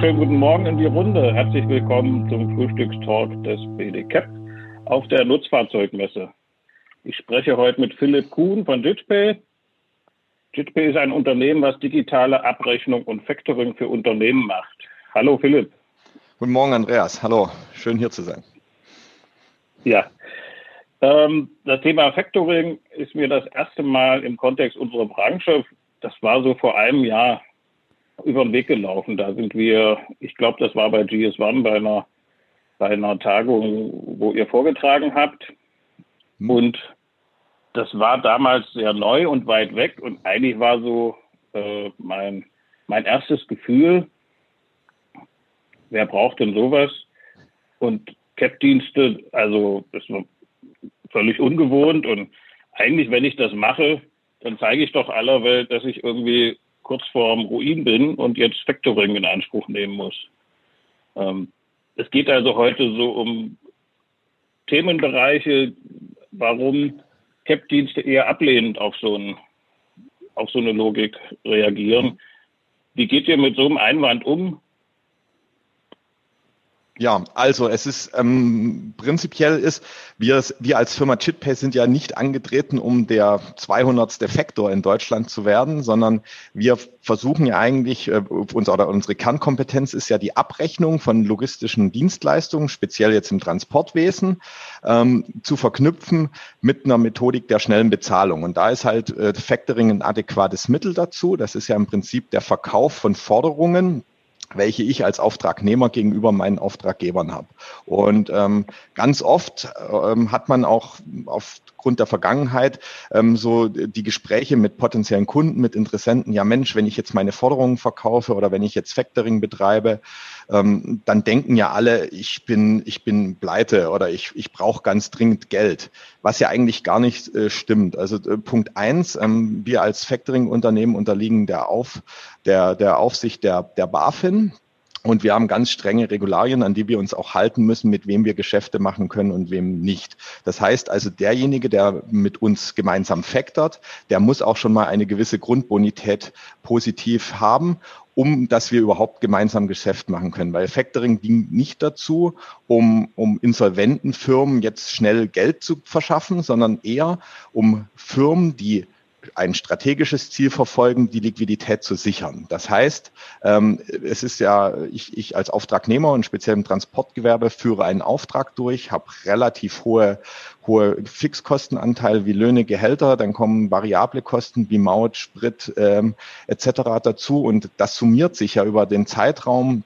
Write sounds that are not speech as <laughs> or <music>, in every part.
schönen guten Morgen in die Runde. Herzlich willkommen zum Frühstückstalk des BDCAP auf der Nutzfahrzeugmesse. Ich spreche heute mit Philipp Kuhn von JitPay. JitPay ist ein Unternehmen, was digitale Abrechnung und Factoring für Unternehmen macht. Hallo Philipp. Guten Morgen Andreas. Hallo, schön hier zu sein. Ja, ähm, das Thema Factoring ist mir das erste Mal im Kontext unserer Branche, das war so vor einem Jahr, über den Weg gelaufen. Da sind wir, ich glaube, das war bei GS1 bei einer, bei einer Tagung, wo ihr vorgetragen habt. Hm. Und das war damals sehr neu und weit weg. Und eigentlich war so äh, mein, mein erstes Gefühl, wer braucht denn sowas? Und CAP-Dienste, also das war völlig ungewohnt. Und eigentlich, wenn ich das mache, dann zeige ich doch aller Welt, dass ich irgendwie kurz vorm Ruin bin und jetzt Factoring in Anspruch nehmen muss. Ähm, es geht also heute so um Themenbereiche, warum CAP-Dienste eher ablehnend auf so, ein, auf so eine Logik reagieren. Wie geht ihr mit so einem Einwand um? Ja, also es ist ähm, prinzipiell ist, wir, wir als Firma Chitpay sind ja nicht angetreten, um der 200. Defektor in Deutschland zu werden, sondern wir versuchen ja eigentlich, äh, unser, oder unsere Kernkompetenz ist ja die Abrechnung von logistischen Dienstleistungen, speziell jetzt im Transportwesen, ähm, zu verknüpfen mit einer Methodik der schnellen Bezahlung. Und da ist halt äh, Factoring ein adäquates Mittel dazu. Das ist ja im Prinzip der Verkauf von Forderungen welche ich als Auftragnehmer gegenüber meinen Auftraggebern habe. Und ähm, ganz oft ähm, hat man auch aufgrund der Vergangenheit ähm, so die Gespräche mit potenziellen Kunden, mit Interessenten, ja Mensch, wenn ich jetzt meine Forderungen verkaufe oder wenn ich jetzt Factoring betreibe, ähm, dann denken ja alle, ich bin, ich bin pleite oder ich, ich brauche ganz dringend Geld, was ja eigentlich gar nicht äh, stimmt. Also äh, Punkt eins, ähm, wir als Factoring-Unternehmen unterliegen der, Auf, der, der Aufsicht der, der BaFin. Und wir haben ganz strenge Regularien, an die wir uns auch halten müssen, mit wem wir Geschäfte machen können und wem nicht. Das heißt also, derjenige, der mit uns gemeinsam factort, der muss auch schon mal eine gewisse Grundbonität positiv haben um dass wir überhaupt gemeinsam Geschäft machen können. Weil Factoring dient nicht dazu, um, um insolventen Firmen jetzt schnell Geld zu verschaffen, sondern eher um Firmen, die ein strategisches Ziel verfolgen, die Liquidität zu sichern. Das heißt, ähm, es ist ja, ich, ich als Auftragnehmer und speziell im Transportgewerbe führe einen Auftrag durch, habe relativ hohe, hohe Fixkostenanteil wie Löhne, Gehälter, dann kommen variable Kosten wie Maut, Sprit ähm, etc. dazu und das summiert sich ja über den Zeitraum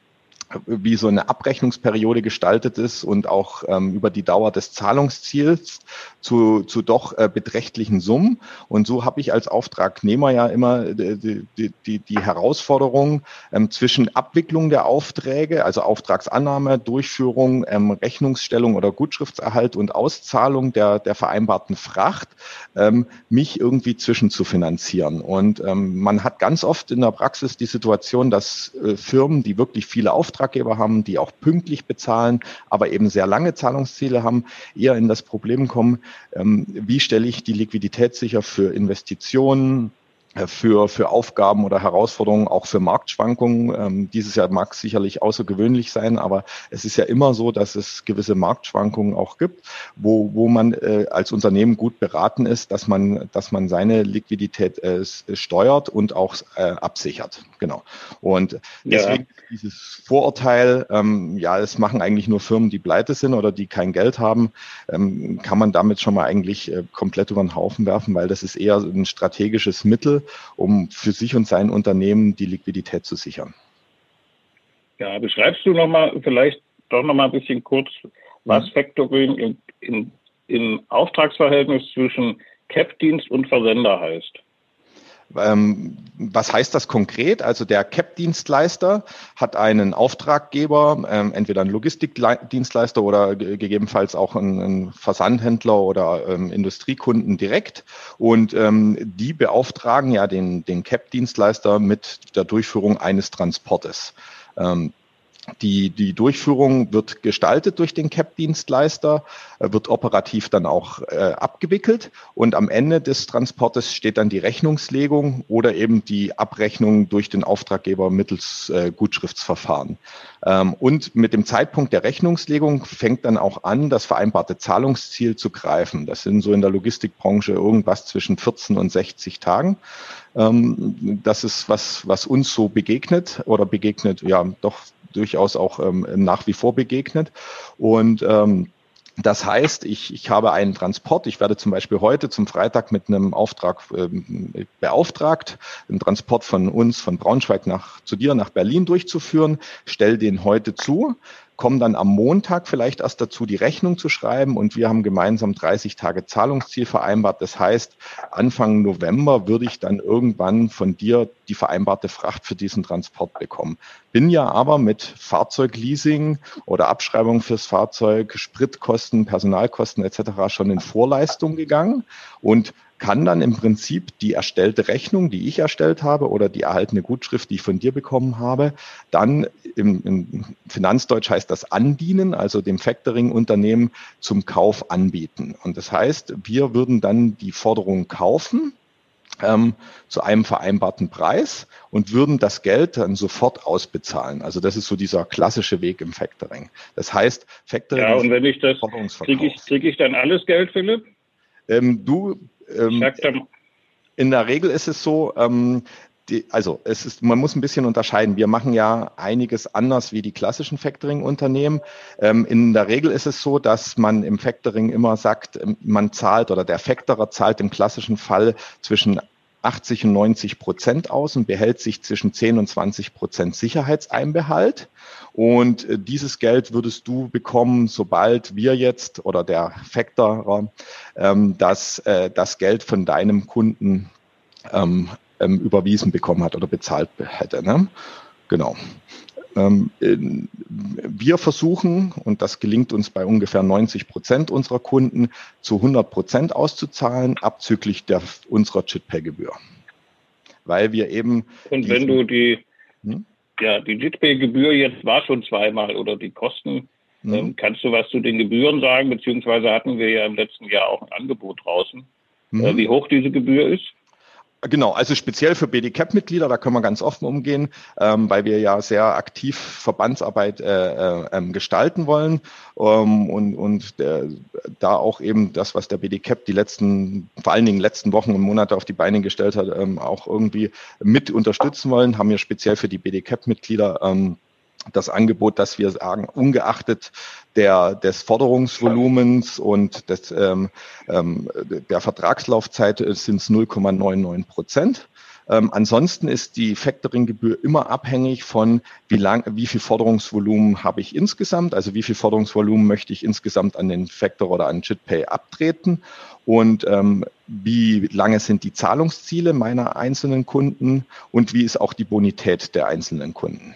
wie so eine Abrechnungsperiode gestaltet ist und auch ähm, über die Dauer des Zahlungsziels zu, zu doch äh, beträchtlichen Summen. Und so habe ich als Auftragnehmer ja immer äh, die, die, die, Herausforderung ähm, zwischen Abwicklung der Aufträge, also Auftragsannahme, Durchführung, ähm, Rechnungsstellung oder Gutschriftserhalt und Auszahlung der, der vereinbarten Fracht, ähm, mich irgendwie zwischen zu finanzieren. Und ähm, man hat ganz oft in der Praxis die Situation, dass äh, Firmen, die wirklich viele Aufträge Auftraggeber haben, die auch pünktlich bezahlen, aber eben sehr lange Zahlungsziele haben, eher in das Problem kommen, ähm, wie stelle ich die Liquidität sicher für Investitionen, für, für Aufgaben oder Herausforderungen, auch für Marktschwankungen. Ähm, dieses Jahr mag sicherlich außergewöhnlich sein, aber es ist ja immer so, dass es gewisse Marktschwankungen auch gibt, wo, wo man äh, als Unternehmen gut beraten ist, dass man, dass man seine Liquidität äh, steuert und auch äh, absichert. Genau. Und deswegen ja. dieses Vorurteil, ähm, ja, es machen eigentlich nur Firmen, die pleite sind oder die kein Geld haben, ähm, kann man damit schon mal eigentlich äh, komplett über den Haufen werfen, weil das ist eher ein strategisches Mittel, um für sich und sein Unternehmen die Liquidität zu sichern. Ja, beschreibst du nochmal vielleicht doch nochmal ein bisschen kurz, was Factoring im, im, im Auftragsverhältnis zwischen CAP-Dienst und Versender heißt? Ähm, was heißt das konkret? Also der CAP-Dienstleister hat einen Auftraggeber, ähm, entweder einen Logistikdienstleister oder gegebenenfalls auch einen, Versandhändler oder ähm, Industriekunden direkt. Und die beauftragen ja den, den CAP-Dienstleister mit der Durchführung eines Transportes. Die, die Durchführung wird gestaltet durch den CAP-Dienstleister, äh, wird operativ dann auch äh, abgewickelt und am Ende des Transportes steht dann die Rechnungslegung oder eben die Abrechnung durch den Auftraggeber mittels äh, Gutschriftsverfahren. Ähm, und mit dem Zeitpunkt der Rechnungslegung fängt dann auch an, das vereinbarte Zahlungsziel zu greifen. Das sind so in der Logistikbranche irgendwas zwischen 14 und 60 Tagen. Ähm, das ist was, was uns so begegnet oder begegnet, ja, doch durchaus auch ähm, nach wie vor begegnet. Und ähm, das heißt, ich, ich habe einen Transport. Ich werde zum Beispiel heute zum Freitag mit einem Auftrag ähm, beauftragt, einen Transport von uns, von Braunschweig nach zu dir nach Berlin durchzuführen, stell den heute zu kommen dann am Montag vielleicht erst dazu, die Rechnung zu schreiben und wir haben gemeinsam 30 Tage Zahlungsziel vereinbart. Das heißt, Anfang November würde ich dann irgendwann von dir die vereinbarte Fracht für diesen Transport bekommen. Bin ja aber mit Fahrzeugleasing oder Abschreibung fürs Fahrzeug, Spritkosten, Personalkosten etc. schon in Vorleistung gegangen und kann dann im Prinzip die erstellte Rechnung, die ich erstellt habe oder die erhaltene Gutschrift, die ich von dir bekommen habe, dann im, im Finanzdeutsch heißt das andienen, also dem Factoring-Unternehmen zum Kauf anbieten. Und das heißt, wir würden dann die Forderung kaufen ähm, zu einem vereinbarten Preis und würden das Geld dann sofort ausbezahlen. Also das ist so dieser klassische Weg im Factoring. Das heißt, Factoring. Ja, und wenn ich das kriege ich, krieg ich dann alles Geld, Philipp? Ähm, du ähm, in der Regel ist es so, ähm, die, also es ist, man muss ein bisschen unterscheiden. Wir machen ja einiges anders wie die klassischen Factoring-Unternehmen. Ähm, in der Regel ist es so, dass man im Factoring immer sagt, ähm, man zahlt oder der Factorer zahlt im klassischen Fall zwischen 80 und 90 Prozent aus und behält sich zwischen 10 und 20 Prozent Sicherheitseinbehalt. Und äh, dieses Geld würdest du bekommen, sobald wir jetzt oder der Factorer ähm, das, äh, das Geld von deinem Kunden ähm, ähm, überwiesen bekommen hat oder bezahlt hätte. Ne? Genau. Ähm, wir versuchen, und das gelingt uns bei ungefähr 90 Prozent unserer Kunden, zu 100 Prozent auszuzahlen, abzüglich der, unserer JITPay-Gebühr. Weil wir eben. Und wenn du die, hm? ja, die JITPay-Gebühr jetzt war schon zweimal oder die Kosten, hm? ähm, kannst du was zu den Gebühren sagen? Beziehungsweise hatten wir ja im letzten Jahr auch ein Angebot draußen, hm? äh, wie hoch diese Gebühr ist? Genau, also speziell für BDCAP-Mitglieder, da können wir ganz offen umgehen, ähm, weil wir ja sehr aktiv Verbandsarbeit äh, äh, ähm, gestalten wollen. Ähm, und, und der, da auch eben das, was der BDCAP die letzten, vor allen Dingen letzten Wochen und Monate auf die Beine gestellt hat, ähm, auch irgendwie mit unterstützen wollen, haben wir speziell für die BDCAP-Mitglieder ähm, das Angebot, dass wir sagen, ungeachtet der, des Forderungsvolumens und des, ähm, ähm, der Vertragslaufzeit sind es 0,99 Prozent. Ähm, ansonsten ist die Factoring-Gebühr immer abhängig von, wie lang, wie viel Forderungsvolumen habe ich insgesamt, also wie viel Forderungsvolumen möchte ich insgesamt an den Factor oder an JitPay abtreten und ähm, wie lange sind die Zahlungsziele meiner einzelnen Kunden und wie ist auch die Bonität der einzelnen Kunden.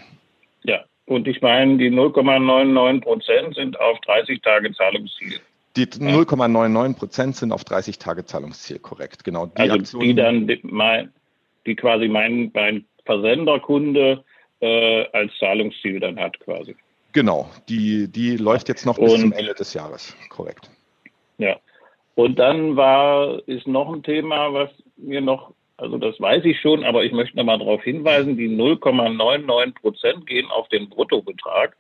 Und ich meine, die 0,99 Prozent sind auf 30 Tage Zahlungsziel. Die 0,99 Prozent sind auf 30 Tage Zahlungsziel, korrekt, genau. Die also Aktion, die dann, die, mein, die quasi mein, mein Versenderkunde äh, als Zahlungsziel dann hat quasi. Genau, die, die läuft jetzt noch bis Und, zum Ende des Jahres, korrekt. Ja. Und dann war, ist noch ein Thema, was mir noch also das weiß ich schon, aber ich möchte nochmal darauf hinweisen, die 0,99 Prozent gehen auf den Bruttobetrag,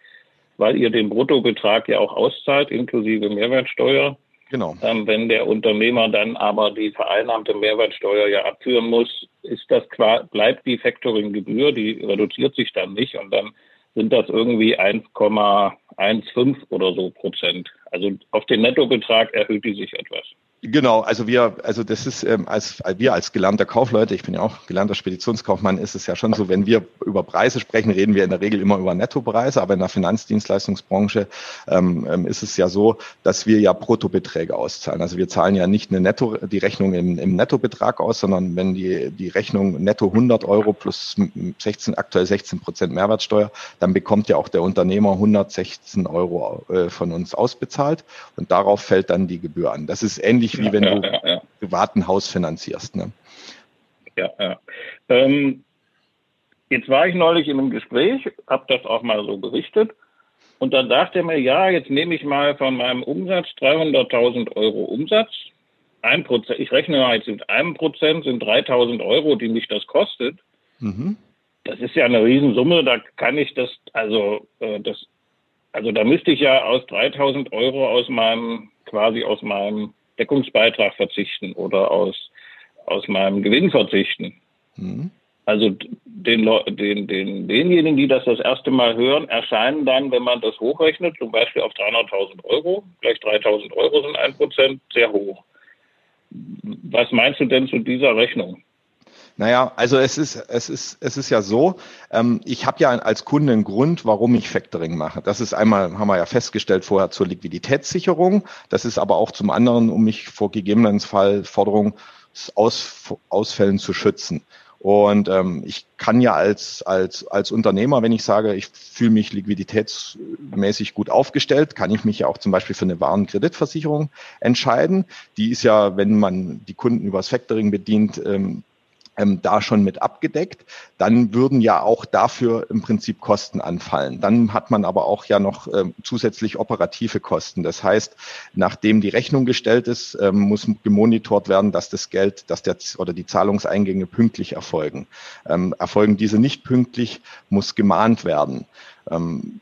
weil ihr den Bruttobetrag ja auch auszahlt, inklusive Mehrwertsteuer. Genau. Ähm, wenn der Unternehmer dann aber die vereinnahmte Mehrwertsteuer ja abführen muss, ist das klar, bleibt die Factoring-Gebühr, die reduziert sich dann nicht und dann sind das irgendwie 1,15 oder so Prozent. Also auf den Nettobetrag erhöht die sich etwas. Genau, also wir, also das ist ähm, als wir als gelernter Kaufleute, ich bin ja auch gelernter Speditionskaufmann, ist es ja schon so, wenn wir über Preise sprechen, reden wir in der Regel immer über Nettopreise, aber in der Finanzdienstleistungsbranche ähm, ähm, ist es ja so, dass wir ja Bruttobeträge auszahlen. Also wir zahlen ja nicht eine Netto, die Rechnung im, im Nettobetrag aus, sondern wenn die die Rechnung netto 100 Euro plus 16 aktuell 16 Prozent Mehrwertsteuer, dann bekommt ja auch der Unternehmer 116 Euro äh, von uns ausbezahlt und darauf fällt dann die Gebühr an. Das ist ähnlich ähnlich wie wenn ja, du ja, ja. privaten Haus finanzierst. Ne? Ja, ja. Ähm, jetzt war ich neulich in einem Gespräch, habe das auch mal so berichtet. Und dann sagte er mir, ja, jetzt nehme ich mal von meinem Umsatz 300.000 Euro Umsatz. Ein Prozent, ich rechne mal jetzt mit einem Prozent sind 3.000 Euro, die mich das kostet. Mhm. Das ist ja eine Riesensumme, da kann ich das, also äh, das, also da müsste ich ja aus 3.000 Euro aus meinem, quasi aus meinem Deckungsbeitrag verzichten oder aus, aus meinem Gewinn verzichten. Mhm. Also den, den, den, denjenigen, die das das erste Mal hören, erscheinen dann, wenn man das hochrechnet, zum Beispiel auf 300.000 Euro, gleich 3.000 Euro sind ein Prozent, sehr hoch. Was meinst du denn zu dieser Rechnung? Naja, also es ist, es ist, es ist ja so, ähm, ich habe ja als Kunde einen Grund, warum ich Factoring mache. Das ist einmal, haben wir ja festgestellt vorher zur Liquiditätssicherung. Das ist aber auch zum anderen, um mich vor gegebenenfalls Forderungen aus, Ausfällen zu schützen. Und ähm, ich kann ja als, als, als Unternehmer, wenn ich sage, ich fühle mich liquiditätsmäßig gut aufgestellt, kann ich mich ja auch zum Beispiel für eine Warenkreditversicherung entscheiden. Die ist ja, wenn man die Kunden übers Factoring bedient, ähm, ähm, da schon mit abgedeckt. Dann würden ja auch dafür im Prinzip Kosten anfallen. Dann hat man aber auch ja noch ähm, zusätzlich operative Kosten. Das heißt, nachdem die Rechnung gestellt ist, ähm, muss gemonitort werden, dass das Geld, dass der oder die Zahlungseingänge pünktlich erfolgen. Ähm, erfolgen diese nicht pünktlich, muss gemahnt werden. Ähm,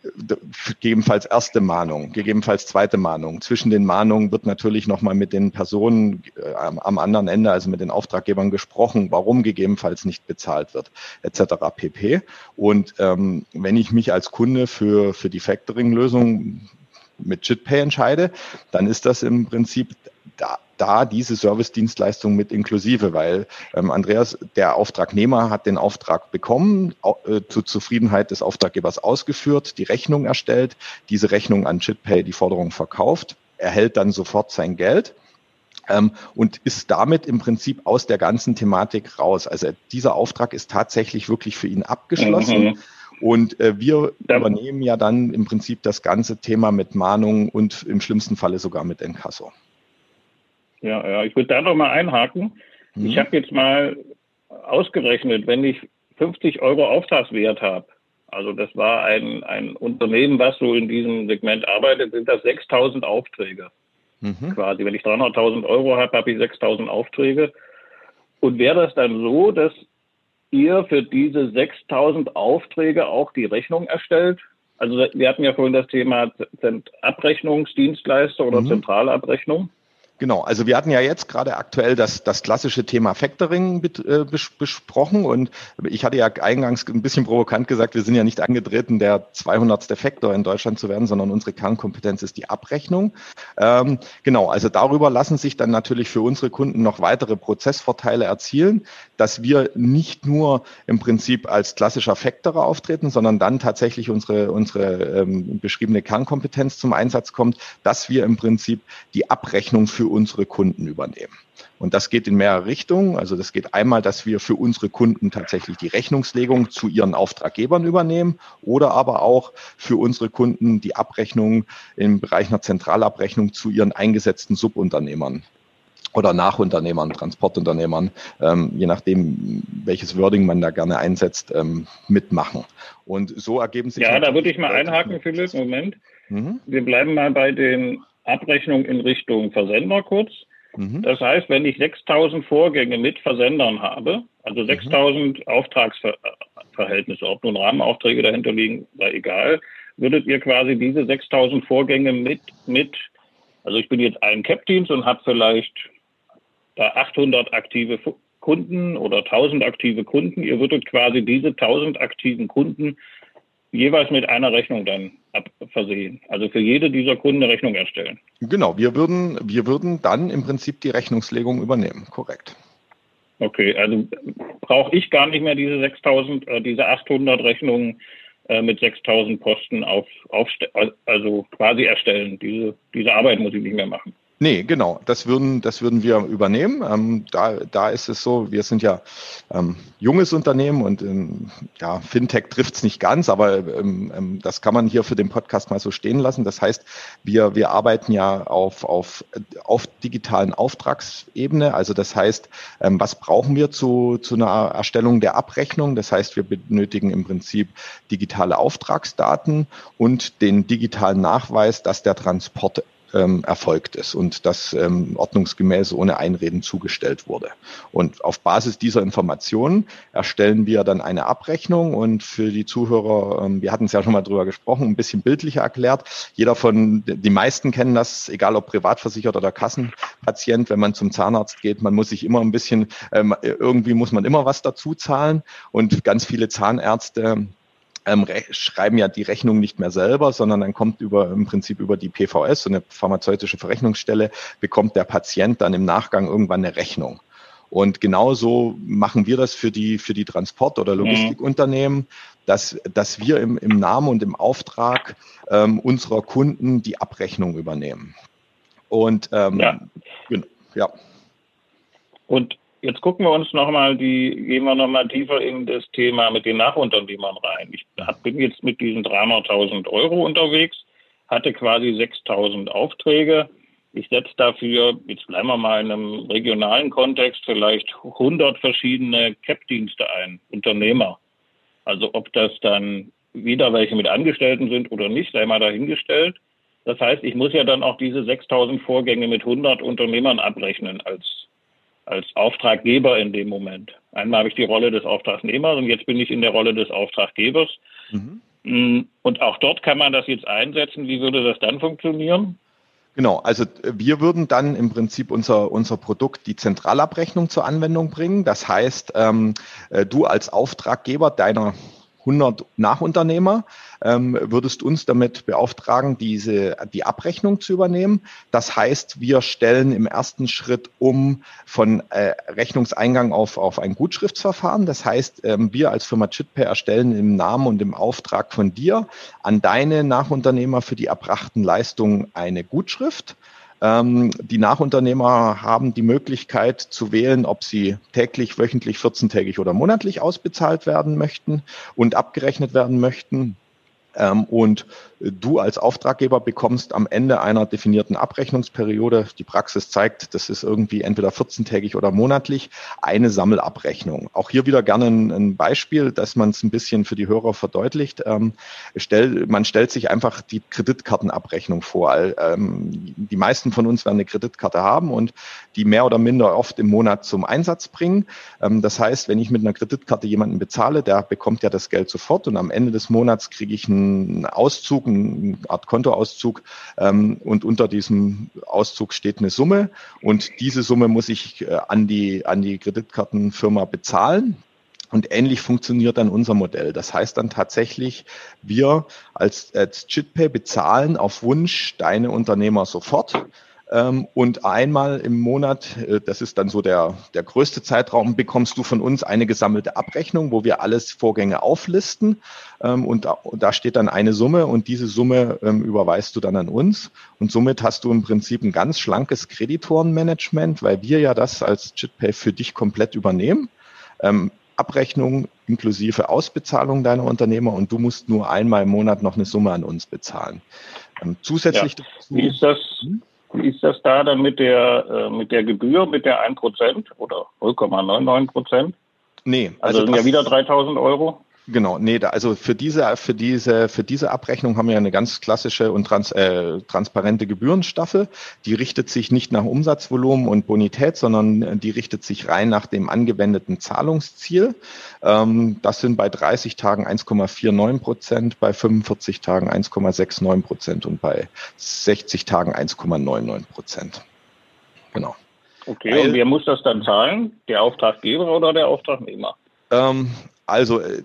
gegebenenfalls erste Mahnung, gegebenenfalls zweite Mahnung. Zwischen den Mahnungen wird natürlich nochmal mit den Personen äh, am anderen Ende, also mit den Auftraggebern gesprochen, warum gegebenenfalls nicht bezahlt wird, etc. pp. Und ähm, wenn ich mich als Kunde für, für die Factoring-Lösung mit JITPay entscheide, dann ist das im Prinzip da, da diese Service-Dienstleistung mit inklusive, weil ähm, Andreas, der Auftragnehmer hat den Auftrag bekommen, äh, zur Zufriedenheit des Auftraggebers ausgeführt, die Rechnung erstellt, diese Rechnung an JitPay die Forderung verkauft, erhält dann sofort sein Geld. Ähm, und ist damit im Prinzip aus der ganzen Thematik raus. Also dieser Auftrag ist tatsächlich wirklich für ihn abgeschlossen. Mhm. Und äh, wir ja. übernehmen ja dann im Prinzip das ganze Thema mit Mahnung und im schlimmsten Falle sogar mit Encasso. Ja, ja, ich würde da noch mal einhaken. Mhm. Ich habe jetzt mal ausgerechnet, wenn ich 50 Euro Auftragswert habe, also das war ein, ein Unternehmen, was so in diesem Segment arbeitet, sind das 6000 Aufträge. Mhm. Quasi, wenn ich 300.000 Euro habe, habe ich 6000 Aufträge. Und wäre das dann so, dass ihr für diese 6000 Aufträge auch die Rechnung erstellt? Also wir hatten ja vorhin das Thema Abrechnungsdienstleister oder mhm. Zentralabrechnung. Genau, also wir hatten ja jetzt gerade aktuell das, das klassische Thema Factoring äh, bes besprochen und ich hatte ja eingangs ein bisschen provokant gesagt, wir sind ja nicht angetreten, der 200. Factor in Deutschland zu werden, sondern unsere Kernkompetenz ist die Abrechnung. Ähm, genau, also darüber lassen sich dann natürlich für unsere Kunden noch weitere Prozessvorteile erzielen, dass wir nicht nur im Prinzip als klassischer Factorer auftreten, sondern dann tatsächlich unsere, unsere ähm, beschriebene Kernkompetenz zum Einsatz kommt, dass wir im Prinzip die Abrechnung für für unsere Kunden übernehmen. Und das geht in mehrere Richtungen. Also das geht einmal, dass wir für unsere Kunden tatsächlich die Rechnungslegung zu ihren Auftraggebern übernehmen oder aber auch für unsere Kunden die Abrechnung im Bereich einer Zentralabrechnung zu ihren eingesetzten Subunternehmern oder Nachunternehmern, Transportunternehmern, ähm, je nachdem, welches Wording man da gerne einsetzt, ähm, mitmachen. Und so ergeben sich. Ja, da würde ich mal einhaken, Philipp, Moment. Mhm. Wir bleiben mal bei den Abrechnung in Richtung Versender kurz. Mhm. Das heißt, wenn ich 6000 Vorgänge mit Versendern habe, also 6000 mhm. Auftragsverhältnisse, ob nun Rahmenaufträge dahinter liegen, sei egal, würdet ihr quasi diese 6000 Vorgänge mit, mit, also ich bin jetzt ein Cap-Teams und habe vielleicht da 800 aktive Kunden oder 1000 aktive Kunden. Ihr würdet quasi diese 1000 aktiven Kunden jeweils mit einer Rechnung dann versehen. Also für jede dieser Kunden eine Rechnung erstellen. Genau, wir würden, wir würden dann im Prinzip die Rechnungslegung übernehmen, korrekt. Okay, also brauche ich gar nicht mehr diese 6000, äh, diese 800 Rechnungen äh, mit 6000 Posten auf, auf, also quasi erstellen. Diese, diese Arbeit muss ich nicht mehr machen. Nee, genau. Das würden, das würden wir übernehmen. Ähm, da, da ist es so, wir sind ja ähm, junges Unternehmen und ähm, ja, Fintech trifft es nicht ganz, aber ähm, ähm, das kann man hier für den Podcast mal so stehen lassen. Das heißt, wir, wir arbeiten ja auf, auf, auf digitalen Auftragsebene. Also das heißt, ähm, was brauchen wir zu, zu einer Erstellung der Abrechnung? Das heißt, wir benötigen im Prinzip digitale Auftragsdaten und den digitalen Nachweis, dass der Transport ähm, erfolgt ist und das ähm, ordnungsgemäß ohne Einreden zugestellt wurde. Und auf Basis dieser Informationen erstellen wir dann eine Abrechnung und für die Zuhörer, ähm, wir hatten es ja schon mal drüber gesprochen, ein bisschen bildlicher erklärt. Jeder von, die meisten kennen das, egal ob privatversichert oder Kassenpatient, wenn man zum Zahnarzt geht, man muss sich immer ein bisschen, ähm, irgendwie muss man immer was dazu zahlen und ganz viele Zahnärzte ähm, schreiben ja die Rechnung nicht mehr selber, sondern dann kommt über im Prinzip über die PVS, so eine pharmazeutische Verrechnungsstelle, bekommt der Patient dann im Nachgang irgendwann eine Rechnung. Und genauso machen wir das für die, für die Transport- oder mhm. Logistikunternehmen, dass, dass wir im, im Namen und im Auftrag ähm, unserer Kunden die Abrechnung übernehmen. Und ähm, ja. ja. Und Jetzt gucken wir uns nochmal die, gehen wir nochmal tiefer in das Thema mit den Nachunternehmern rein. Ich bin jetzt mit diesen 300.000 Euro unterwegs, hatte quasi 6.000 Aufträge. Ich setze dafür, jetzt bleiben wir mal in einem regionalen Kontext, vielleicht 100 verschiedene CAP-Dienste ein, Unternehmer. Also ob das dann wieder welche mit Angestellten sind oder nicht, sei mal dahingestellt. Das heißt, ich muss ja dann auch diese 6000 Vorgänge mit 100 Unternehmern abrechnen als als Auftraggeber in dem Moment. Einmal habe ich die Rolle des Auftragnehmers und jetzt bin ich in der Rolle des Auftraggebers. Mhm. Mm, und auch dort kann man das jetzt einsetzen. Wie würde das dann funktionieren? Genau, also äh, wir würden dann im Prinzip unser, unser Produkt, die Zentralabrechnung zur Anwendung bringen. Das heißt, ähm, äh, du als Auftraggeber deiner 100 Nachunternehmer, ähm, würdest uns damit beauftragen, diese, die Abrechnung zu übernehmen. Das heißt, wir stellen im ersten Schritt um von äh, Rechnungseingang auf, auf ein Gutschriftsverfahren. Das heißt, ähm, wir als Firma Chitpay erstellen im Namen und im Auftrag von dir an deine Nachunternehmer für die erbrachten Leistungen eine Gutschrift. Ähm, die Nachunternehmer haben die Möglichkeit zu wählen, ob sie täglich, wöchentlich, 14-tägig oder monatlich ausbezahlt werden möchten und abgerechnet werden möchten. Ähm, und du als Auftraggeber bekommst am Ende einer definierten Abrechnungsperiode, die Praxis zeigt, das ist irgendwie entweder 14-tägig oder monatlich, eine Sammelabrechnung. Auch hier wieder gerne ein, Beispiel, dass man es ein bisschen für die Hörer verdeutlicht. Ähm, man stellt sich einfach die Kreditkartenabrechnung vor. die meisten von uns werden eine Kreditkarte haben und die mehr oder minder oft im Monat zum Einsatz bringen. das heißt, wenn ich mit einer Kreditkarte jemanden bezahle, der bekommt ja das Geld sofort und am Ende des Monats kriege ich einen Auszug, eine Art Kontoauszug ähm, und unter diesem Auszug steht eine Summe und diese Summe muss ich äh, an die, an die Kreditkartenfirma bezahlen. Und ähnlich funktioniert dann unser Modell. Das heißt dann tatsächlich, wir als, als Chitpay bezahlen auf Wunsch deine Unternehmer sofort. Ähm, und einmal im Monat, äh, das ist dann so der, der größte Zeitraum, bekommst du von uns eine gesammelte Abrechnung, wo wir alles Vorgänge auflisten. Ähm, und da steht dann eine Summe und diese Summe ähm, überweist du dann an uns. Und somit hast du im Prinzip ein ganz schlankes Kreditorenmanagement, weil wir ja das als JitPay für dich komplett übernehmen. Abrechnung inklusive Ausbezahlung deiner Unternehmer und du musst nur einmal im Monat noch eine Summe an uns bezahlen. zusätzlich ja. dazu. Wie ist das? Wie ist das da dann mit der, äh, mit der Gebühr, mit der 1% oder 0,99%? Nee. Also, also sind ja wieder 3000 Euro. Genau, nee, da, also für diese, für diese, für diese Abrechnung haben wir eine ganz klassische und trans, äh, transparente Gebührenstaffel. Die richtet sich nicht nach Umsatzvolumen und Bonität, sondern die richtet sich rein nach dem angewendeten Zahlungsziel. Ähm, das sind bei 30 Tagen 1,49 Prozent, bei 45 Tagen 1,69 Prozent und bei 60 Tagen 1,99 Prozent. Genau. Okay, Weil, und wer muss das dann zahlen? Der Auftraggeber oder der Auftragnehmer? Ähm, also äh,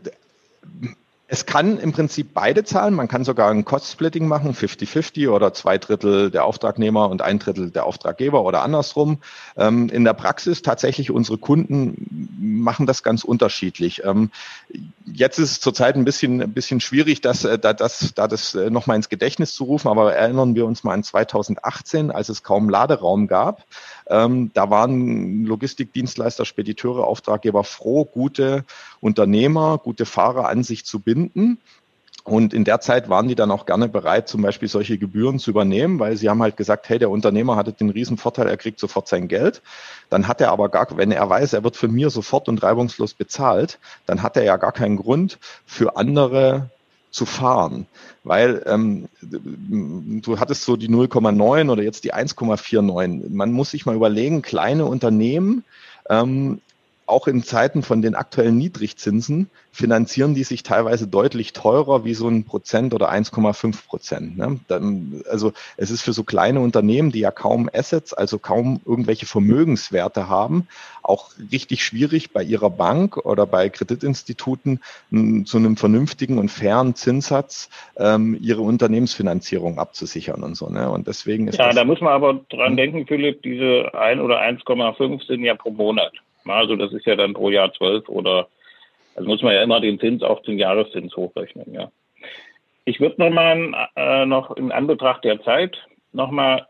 Es kann im Prinzip beide zahlen. Man kann sogar ein Cost-Splitting machen, 50-50 oder zwei Drittel der Auftragnehmer und ein Drittel der Auftraggeber oder andersrum. Ähm, in der Praxis tatsächlich unsere Kunden machen das ganz unterschiedlich. Ähm, jetzt ist es zurzeit ein bisschen, ein bisschen schwierig, das, äh, da, das, da das äh, nochmal ins Gedächtnis zu rufen, aber erinnern wir uns mal an 2018, als es kaum Laderaum gab. Ähm, da waren Logistikdienstleister, Spediteure, Auftraggeber froh, gute Unternehmer, gute Fahrer an sich zu binden. Und in der Zeit waren die dann auch gerne bereit, zum Beispiel solche Gebühren zu übernehmen, weil sie haben halt gesagt, hey, der Unternehmer hatte den riesen Vorteil, er kriegt sofort sein Geld. Dann hat er aber gar, wenn er weiß, er wird von mir sofort und reibungslos bezahlt, dann hat er ja gar keinen Grund für andere zu fahren, weil ähm, du hattest so die 0,9 oder jetzt die 1,49. Man muss sich mal überlegen, kleine Unternehmen ähm, auch in Zeiten von den aktuellen Niedrigzinsen finanzieren die sich teilweise deutlich teurer wie so ein Prozent oder 1,5 Prozent. Ne? also es ist für so kleine Unternehmen, die ja kaum Assets, also kaum irgendwelche Vermögenswerte haben, auch richtig schwierig bei ihrer Bank oder bei Kreditinstituten zu einem vernünftigen und fairen Zinssatz ähm, ihre Unternehmensfinanzierung abzusichern und so. Ne? Und deswegen ist ja, da muss man aber dran hm? denken, Philipp, diese 1 oder 1,5 sind ja pro Monat. Also das ist ja dann pro Jahr 12 oder, also muss man ja immer den Zins auf den Jahreszins hochrechnen, ja. Ich würde nochmal äh, noch in Anbetracht der Zeit nochmal,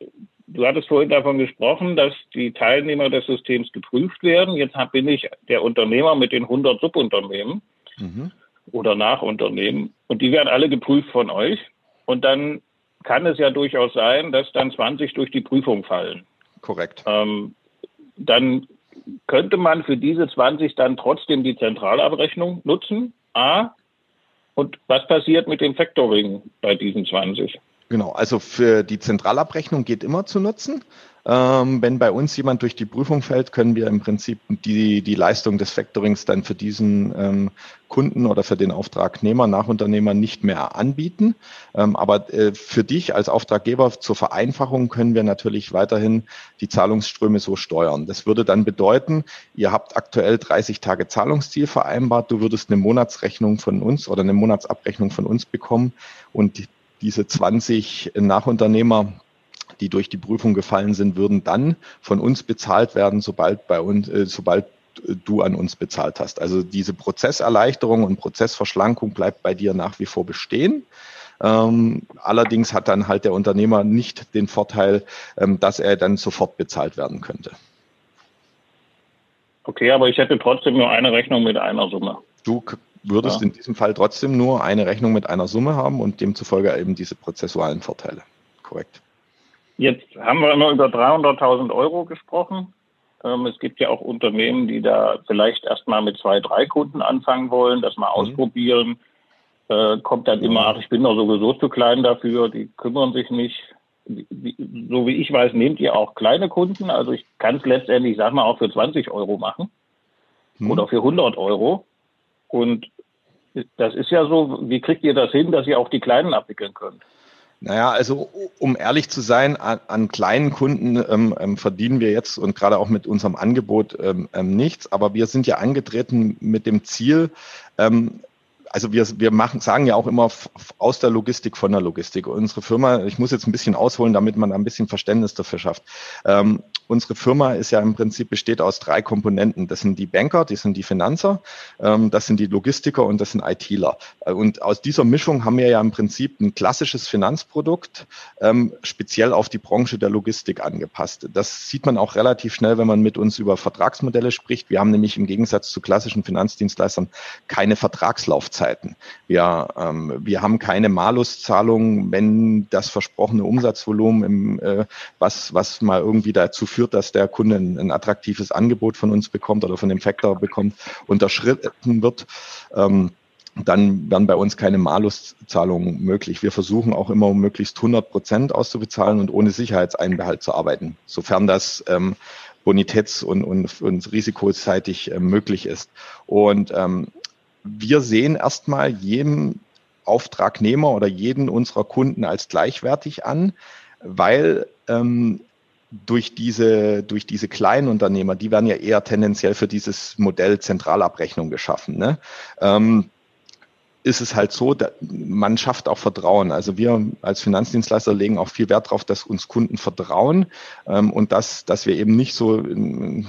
du hattest vorhin davon gesprochen, dass die Teilnehmer des Systems geprüft werden. Jetzt bin ich der Unternehmer mit den 100 Subunternehmen mhm. oder Nachunternehmen und die werden alle geprüft von euch. Und dann kann es ja durchaus sein, dass dann 20 durch die Prüfung fallen. Korrekt. Ähm, dann könnte man für diese 20 dann trotzdem die Zentralabrechnung nutzen? A. Und was passiert mit dem Factoring bei diesen 20? Genau, also für die Zentralabrechnung geht immer zu nutzen. Ähm, wenn bei uns jemand durch die Prüfung fällt, können wir im Prinzip die, die Leistung des Factorings dann für diesen ähm, Kunden oder für den Auftragnehmer, Nachunternehmer nicht mehr anbieten. Ähm, aber äh, für dich als Auftraggeber zur Vereinfachung können wir natürlich weiterhin die Zahlungsströme so steuern. Das würde dann bedeuten, ihr habt aktuell 30 Tage Zahlungsziel vereinbart, du würdest eine Monatsrechnung von uns oder eine Monatsabrechnung von uns bekommen und diese 20 Nachunternehmer die durch die Prüfung gefallen sind, würden dann von uns bezahlt werden, sobald bei uns, äh, sobald du an uns bezahlt hast. Also diese Prozesserleichterung und Prozessverschlankung bleibt bei dir nach wie vor bestehen. Ähm, allerdings hat dann halt der Unternehmer nicht den Vorteil, ähm, dass er dann sofort bezahlt werden könnte. Okay, aber ich hätte trotzdem nur eine Rechnung mit einer Summe. Du würdest ja. in diesem Fall trotzdem nur eine Rechnung mit einer Summe haben und demzufolge eben diese prozessualen Vorteile. Korrekt. Jetzt haben wir immer über 300.000 Euro gesprochen. Ähm, es gibt ja auch Unternehmen, die da vielleicht erstmal mit zwei, drei Kunden anfangen wollen, das mal mhm. ausprobieren. Äh, kommt dann immer, ach, ich bin doch sowieso zu klein dafür, die kümmern sich nicht. so wie ich weiß, nehmt ihr auch kleine Kunden. Also ich kann es letztendlich, sag mal, auch für 20 Euro machen mhm. oder für 100 Euro. Und das ist ja so, wie kriegt ihr das hin, dass ihr auch die Kleinen abwickeln könnt? Naja, also um ehrlich zu sein, an, an kleinen Kunden ähm, ähm, verdienen wir jetzt und gerade auch mit unserem Angebot ähm, ähm nichts, aber wir sind ja angetreten mit dem Ziel, ähm, also wir, wir machen, sagen ja auch immer aus der Logistik von der Logistik. Unsere Firma, ich muss jetzt ein bisschen ausholen, damit man ein bisschen Verständnis dafür schafft. Ähm, unsere Firma ist ja im Prinzip besteht aus drei Komponenten. Das sind die Banker, die sind die Finanzer, ähm, das sind die Logistiker und das sind ITler. Und aus dieser Mischung haben wir ja im Prinzip ein klassisches Finanzprodukt ähm, speziell auf die Branche der Logistik angepasst. Das sieht man auch relativ schnell, wenn man mit uns über Vertragsmodelle spricht. Wir haben nämlich im Gegensatz zu klassischen Finanzdienstleistern keine Vertragslaufzeit. Laufzeiten. Wir, ähm, wir haben keine Maluszahlung, wenn das versprochene Umsatzvolumen, im, äh, was, was mal irgendwie dazu führt, dass der Kunde ein, ein attraktives Angebot von uns bekommt oder von dem Factor bekommt, unterschritten wird. Ähm, dann werden bei uns keine Maluszahlungen möglich. Wir versuchen auch immer, möglichst 100 Prozent auszubezahlen und ohne Sicherheitseinbehalt zu arbeiten, sofern das ähm, bonitäts- und, und, und risikoseitig äh, möglich ist. Und ähm, wir sehen erstmal jeden Auftragnehmer oder jeden unserer Kunden als gleichwertig an, weil ähm, durch diese, durch diese kleinen Unternehmer, die werden ja eher tendenziell für dieses Modell Zentralabrechnung geschaffen. Ne? Ähm, ist es halt so, man schafft auch Vertrauen. Also wir als Finanzdienstleister legen auch viel Wert darauf, dass uns Kunden vertrauen ähm, und dass, dass wir eben nicht so,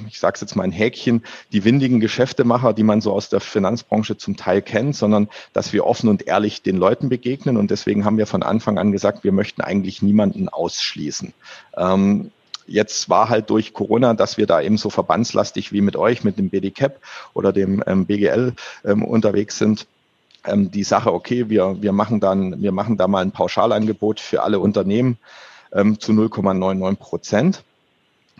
ich sage es jetzt mal ein Häkchen, die windigen Geschäftemacher, die man so aus der Finanzbranche zum Teil kennt, sondern dass wir offen und ehrlich den Leuten begegnen. Und deswegen haben wir von Anfang an gesagt, wir möchten eigentlich niemanden ausschließen. Ähm, Jetzt war halt durch Corona, dass wir da eben so verbandslastig wie mit euch, mit dem BDCAP oder dem ähm, BGL ähm, unterwegs sind, ähm, die Sache, okay, wir, wir machen dann, wir machen da mal ein Pauschalangebot für alle Unternehmen ähm, zu 0,99 Prozent.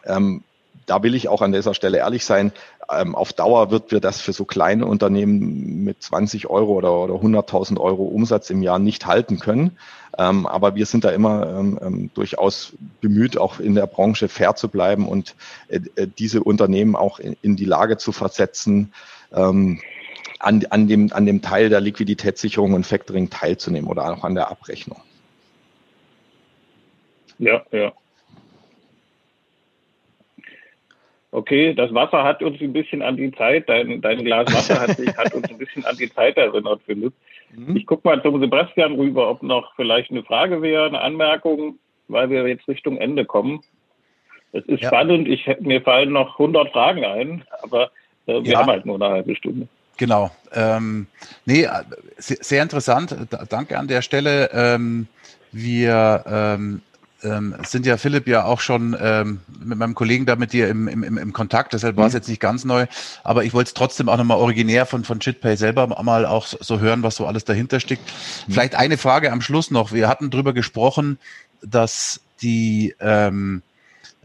Ähm, da will ich auch an dieser Stelle ehrlich sein, ähm, auf Dauer wird wir das für so kleine Unternehmen mit 20 Euro oder, oder 100.000 Euro Umsatz im Jahr nicht halten können. Ähm, aber wir sind da immer ähm, durchaus bemüht, auch in der Branche fair zu bleiben und äh, äh diese Unternehmen auch in, die Lage zu versetzen, an, an, dem, an dem Teil der Liquiditätssicherung und Factoring teilzunehmen oder auch an der Abrechnung. Ja, ja. Okay, das Wasser hat uns ein bisschen an die Zeit, dein, dein Glas Wasser hat, sich, hat uns ein bisschen an die Zeit erinnert, Philipp. Mhm. Ich gucke mal zum Sebastian rüber, ob noch vielleicht eine Frage wäre, eine Anmerkung, weil wir jetzt Richtung Ende kommen. Es ist ja. spannend, ich, mir fallen noch 100 Fragen ein, aber äh, wir ja. haben halt nur eine halbe Stunde. Genau. Ähm, nee, sehr interessant. Danke an der Stelle. Ähm, wir ähm, ähm, sind ja Philipp ja auch schon ähm, mit meinem Kollegen da mit dir im, im, im Kontakt, deshalb war es mhm. jetzt nicht ganz neu, aber ich wollte es trotzdem auch nochmal originär von, von Chitpay selber mal auch so hören, was so alles dahinter steckt. Mhm. Vielleicht eine Frage am Schluss noch. Wir hatten drüber gesprochen, dass die ähm,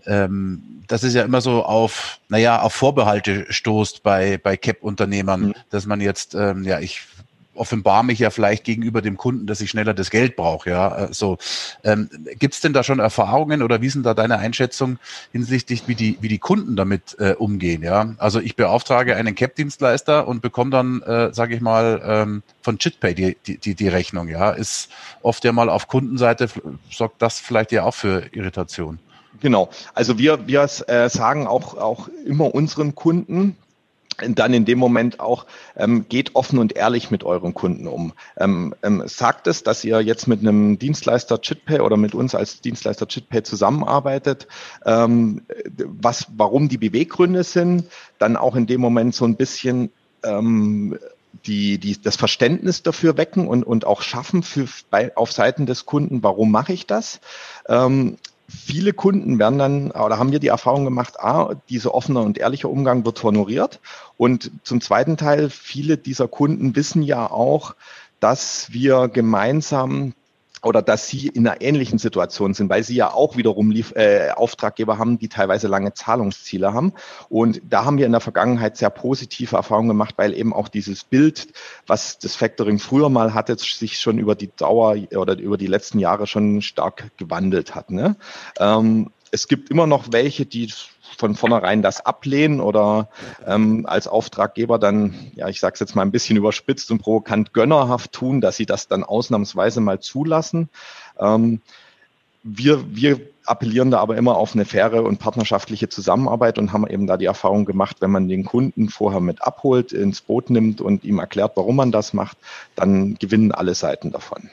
ähm, das ist ja immer so auf, naja, auf Vorbehalte stoßt bei, bei CAP-Unternehmern, mhm. dass man jetzt, ähm, ja, ich offenbar mich ja vielleicht gegenüber dem Kunden, dass ich schneller das Geld brauche. Ja, äh, so ähm, gibt es denn da schon Erfahrungen oder wie sind da deine Einschätzung hinsichtlich, wie die wie die Kunden damit äh, umgehen? Ja, also ich beauftrage einen Cap-Dienstleister und bekomme dann, äh, sage ich mal, ähm, von Chitpay die, die die die Rechnung. Ja, ist oft ja mal auf Kundenseite sorgt das vielleicht ja auch für Irritation. Genau. Also wir, wir äh, sagen auch, auch immer unseren Kunden, dann in dem Moment auch, ähm, geht offen und ehrlich mit euren Kunden um. Ähm, ähm, sagt es, dass ihr jetzt mit einem Dienstleister Chitpay oder mit uns als Dienstleister Chitpay zusammenarbeitet, ähm, was, warum die Beweggründe sind, dann auch in dem Moment so ein bisschen ähm, die, die, das Verständnis dafür wecken und, und auch schaffen für, bei, auf Seiten des Kunden, warum mache ich das? Ähm, viele Kunden werden dann, oder haben wir die Erfahrung gemacht, a, dieser offene und ehrliche Umgang wird honoriert. Und zum zweiten Teil, viele dieser Kunden wissen ja auch, dass wir gemeinsam oder dass sie in einer ähnlichen Situation sind, weil sie ja auch wiederum Lief äh, Auftraggeber haben, die teilweise lange Zahlungsziele haben. Und da haben wir in der Vergangenheit sehr positive Erfahrungen gemacht, weil eben auch dieses Bild, was das Factoring früher mal hatte, sich schon über die Dauer oder über die letzten Jahre schon stark gewandelt hat. Ne? Ähm, es gibt immer noch welche, die von vornherein das ablehnen oder ähm, als Auftraggeber dann, ja, ich sage es jetzt mal ein bisschen überspitzt und provokant gönnerhaft tun, dass sie das dann ausnahmsweise mal zulassen. Ähm, wir, wir appellieren da aber immer auf eine faire und partnerschaftliche Zusammenarbeit und haben eben da die Erfahrung gemacht, wenn man den Kunden vorher mit abholt, ins Boot nimmt und ihm erklärt, warum man das macht, dann gewinnen alle Seiten davon.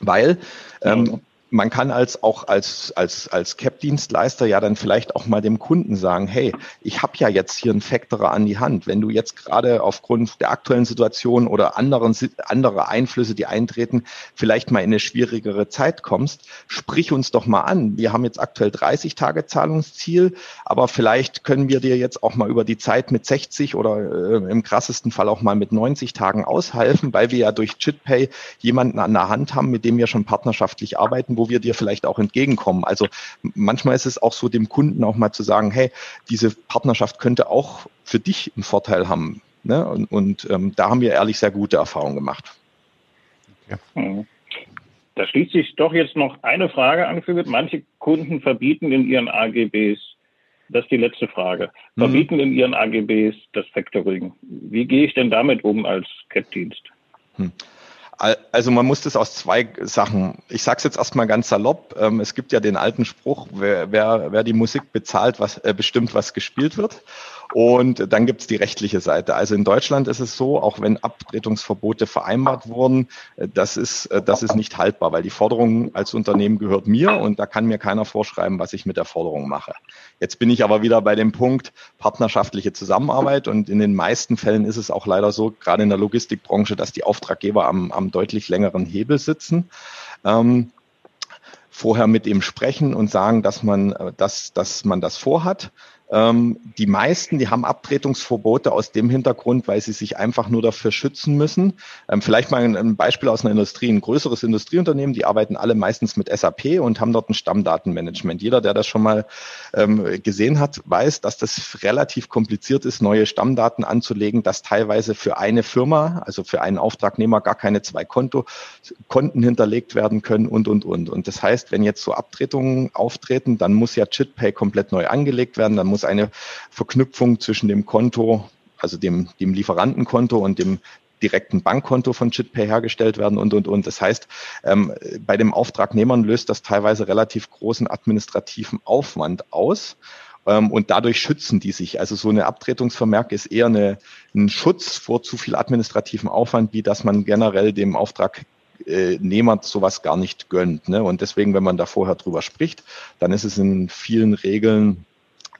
Weil ähm, man kann als auch als als als Cap-Dienstleister ja dann vielleicht auch mal dem Kunden sagen, hey, ich habe ja jetzt hier einen Factorer an die Hand. Wenn du jetzt gerade aufgrund der aktuellen Situation oder anderen andere Einflüsse, die eintreten, vielleicht mal in eine schwierigere Zeit kommst, sprich uns doch mal an. Wir haben jetzt aktuell 30 Tage Zahlungsziel, aber vielleicht können wir dir jetzt auch mal über die Zeit mit 60 oder äh, im krassesten Fall auch mal mit 90 Tagen aushelfen, weil wir ja durch Chitpay jemanden an der Hand haben, mit dem wir schon partnerschaftlich arbeiten, wo wir dir vielleicht auch entgegenkommen. Also manchmal ist es auch so, dem Kunden auch mal zu sagen, hey, diese Partnerschaft könnte auch für dich einen Vorteil haben. Ne? Und, und ähm, da haben wir ehrlich sehr gute Erfahrungen gemacht. Ja. Mhm. Da schließt sich doch jetzt noch eine Frage an, Philipp. Manche Kunden verbieten in ihren AGBs, das ist die letzte Frage, mhm. verbieten in ihren AGBs das Factoring. Wie gehe ich denn damit um als CAP-Dienst? Hm. Also man muss das aus zwei Sachen. Ich sage es jetzt erstmal ganz salopp. Ähm, es gibt ja den alten Spruch, wer, wer, wer die Musik bezahlt, was äh, bestimmt, was gespielt wird. Und dann gibt es die rechtliche Seite. Also in Deutschland ist es so, auch wenn Abtretungsverbote vereinbart wurden, äh, das ist, äh, das ist nicht haltbar, weil die Forderung als Unternehmen gehört mir und da kann mir keiner vorschreiben, was ich mit der Forderung mache. Jetzt bin ich aber wieder bei dem Punkt partnerschaftliche Zusammenarbeit und in den meisten Fällen ist es auch leider so, gerade in der Logistikbranche, dass die Auftraggeber am, am deutlich längeren Hebel sitzen. Ähm, vorher mit ihm sprechen und sagen, dass man, äh, dass, dass man das vorhat die meisten, die haben Abtretungsverbote aus dem Hintergrund, weil sie sich einfach nur dafür schützen müssen. Ähm, vielleicht mal ein, Beispiel aus einer Industrie, ein größeres Industrieunternehmen, die arbeiten alle meistens mit SAP und haben dort ein Stammdatenmanagement. Jeder, der das schon mal ähm, gesehen hat, weiß, dass das relativ kompliziert ist, neue Stammdaten anzulegen, dass teilweise für eine Firma, also für einen Auftragnehmer, gar keine zwei Konto, Konten hinterlegt werden können und, und, und. Und das heißt, wenn jetzt so Abtretungen auftreten, dann muss ja ChitPay komplett neu angelegt werden, dann muss eine Verknüpfung zwischen dem Konto, also dem, dem Lieferantenkonto und dem direkten Bankkonto von JitPay hergestellt werden und, und, und. Das heißt, ähm, bei dem Auftragnehmern löst das teilweise relativ großen administrativen Aufwand aus. Ähm, und dadurch schützen die sich. Also so eine Abtretungsvermerk ist eher eine, ein Schutz vor zu viel administrativen Aufwand, wie dass man generell dem Auftragnehmer sowas gar nicht gönnt. Ne? Und deswegen, wenn man da vorher drüber spricht, dann ist es in vielen Regeln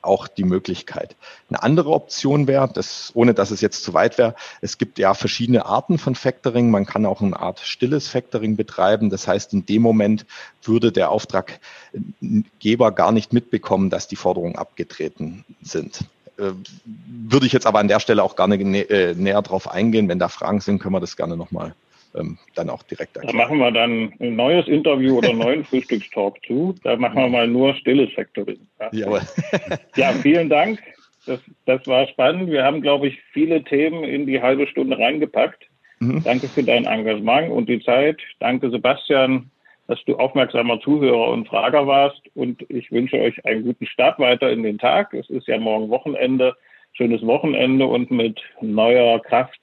auch die Möglichkeit. Eine andere Option wäre, das, ohne dass es jetzt zu weit wäre, es gibt ja verschiedene Arten von Factoring. Man kann auch eine Art stilles Factoring betreiben. Das heißt, in dem Moment würde der Auftraggeber gar nicht mitbekommen, dass die Forderungen abgetreten sind. Äh, würde ich jetzt aber an der Stelle auch gerne nä äh, näher drauf eingehen. Wenn da Fragen sind, können wir das gerne nochmal ähm, dann auch direkt erklären. Da machen wir dann ein neues Interview oder einen neuen <laughs> Frühstückstalk zu. Da machen wir mal nur stilles Factoring. Ja, <laughs> ja vielen Dank. Das, das war spannend. Wir haben, glaube ich, viele Themen in die halbe Stunde reingepackt. Mhm. Danke für dein Engagement und die Zeit. Danke, Sebastian, dass du aufmerksamer Zuhörer und Frager warst. Und ich wünsche euch einen guten Start weiter in den Tag. Es ist ja morgen Wochenende. Schönes Wochenende und mit neuer Kraft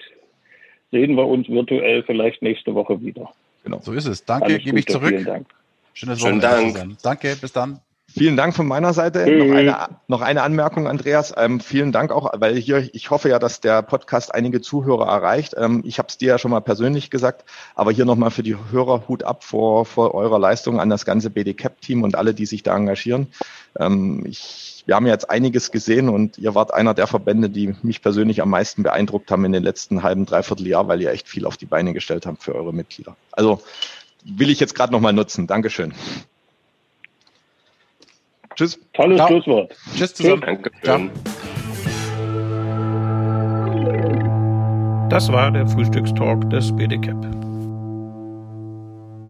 sehen wir uns virtuell vielleicht nächste Woche wieder. Genau, so ist es. Danke, gebe ich zurück. Vielen Dank. Schönes Wochenende. Dank. Danke, bis dann. Vielen Dank von meiner Seite. Mhm. Noch, eine, noch eine Anmerkung, Andreas. Ähm, vielen Dank auch, weil hier, ich hoffe ja, dass der Podcast einige Zuhörer erreicht. Ähm, ich habe es dir ja schon mal persönlich gesagt, aber hier nochmal für die Hörer Hut ab vor, vor eurer Leistung an das ganze BDCAP-Team und alle, die sich da engagieren. Ähm, ich, wir haben jetzt einiges gesehen und ihr wart einer der Verbände, die mich persönlich am meisten beeindruckt haben in den letzten halben, dreiviertel Jahr, weil ihr echt viel auf die Beine gestellt habt für eure Mitglieder. Also will ich jetzt gerade nochmal nutzen. Dankeschön. Tschüss. Tolles Ciao. Schlusswort. Tschüss zusammen. Danke. Ciao. Das war der Frühstückstalk des BDCAP.